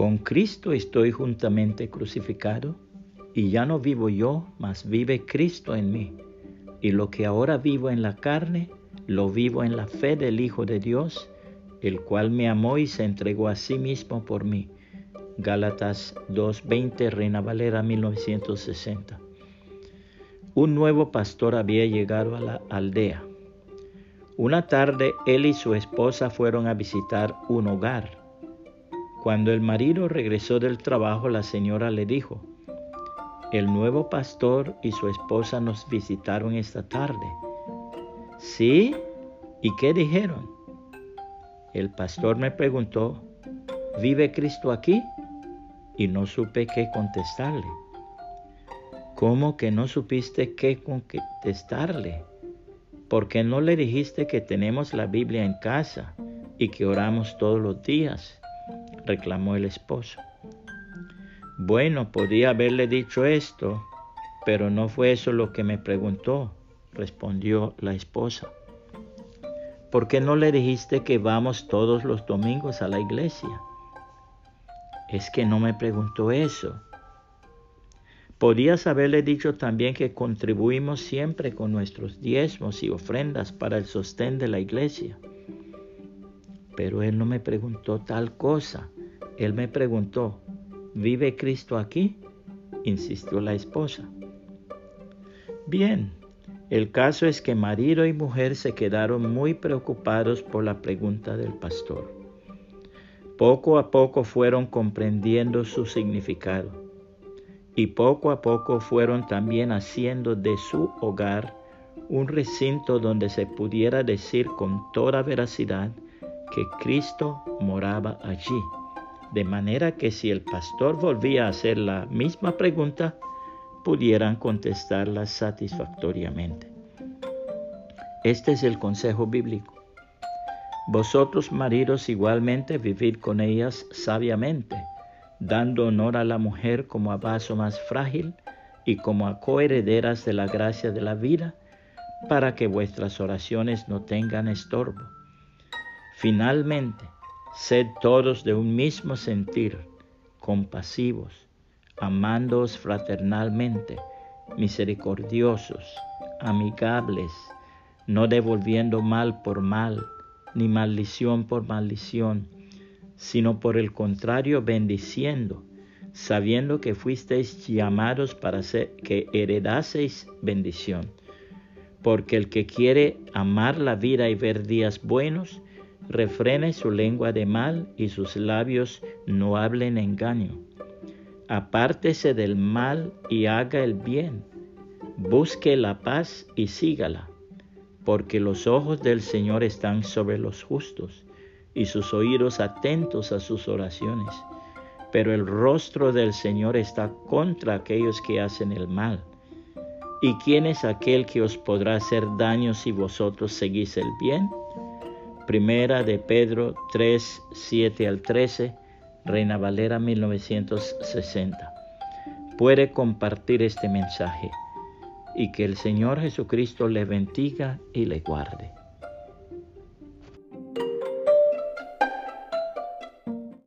Con Cristo estoy juntamente crucificado, y ya no vivo yo, mas vive Cristo en mí. Y lo que ahora vivo en la carne, lo vivo en la fe del Hijo de Dios, el cual me amó y se entregó a sí mismo por mí. Gálatas 2.20, Reina Valera 1960. Un nuevo pastor había llegado a la aldea. Una tarde él y su esposa fueron a visitar un hogar. Cuando el marido regresó del trabajo, la señora le dijo, el nuevo pastor y su esposa nos visitaron esta tarde. ¿Sí? ¿Y qué dijeron? El pastor me preguntó, ¿vive Cristo aquí? Y no supe qué contestarle. ¿Cómo que no supiste qué contestarle? ¿Por qué no le dijiste que tenemos la Biblia en casa y que oramos todos los días? Reclamó el esposo. Bueno, podía haberle dicho esto, pero no fue eso lo que me preguntó, respondió la esposa. ¿Por qué no le dijiste que vamos todos los domingos a la iglesia? Es que no me preguntó eso. Podías haberle dicho también que contribuimos siempre con nuestros diezmos y ofrendas para el sostén de la iglesia. Pero él no me preguntó tal cosa. Él me preguntó, ¿vive Cristo aquí? insistió la esposa. Bien, el caso es que marido y mujer se quedaron muy preocupados por la pregunta del pastor. Poco a poco fueron comprendiendo su significado y poco a poco fueron también haciendo de su hogar un recinto donde se pudiera decir con toda veracidad que Cristo moraba allí de manera que si el pastor volvía a hacer la misma pregunta, pudieran contestarla satisfactoriamente. Este es el consejo bíblico. Vosotros maridos igualmente vivid con ellas sabiamente, dando honor a la mujer como a vaso más frágil y como a coherederas de la gracia de la vida, para que vuestras oraciones no tengan estorbo. Finalmente, Sed todos de un mismo sentir, compasivos, amándoos fraternalmente, misericordiosos, amigables, no devolviendo mal por mal, ni maldición por maldición, sino por el contrario bendiciendo, sabiendo que fuisteis llamados para que heredaseis bendición. Porque el que quiere amar la vida y ver días buenos, refrene su lengua de mal y sus labios no hablen engaño. Apártese del mal y haga el bien. Busque la paz y sígala, porque los ojos del Señor están sobre los justos y sus oídos atentos a sus oraciones. Pero el rostro del Señor está contra aquellos que hacen el mal. ¿Y quién es aquel que os podrá hacer daño si vosotros seguís el bien? Primera de Pedro 3, 7 al 13, Reina Valera 1960. Puede compartir este mensaje y que el Señor Jesucristo le bendiga y le guarde.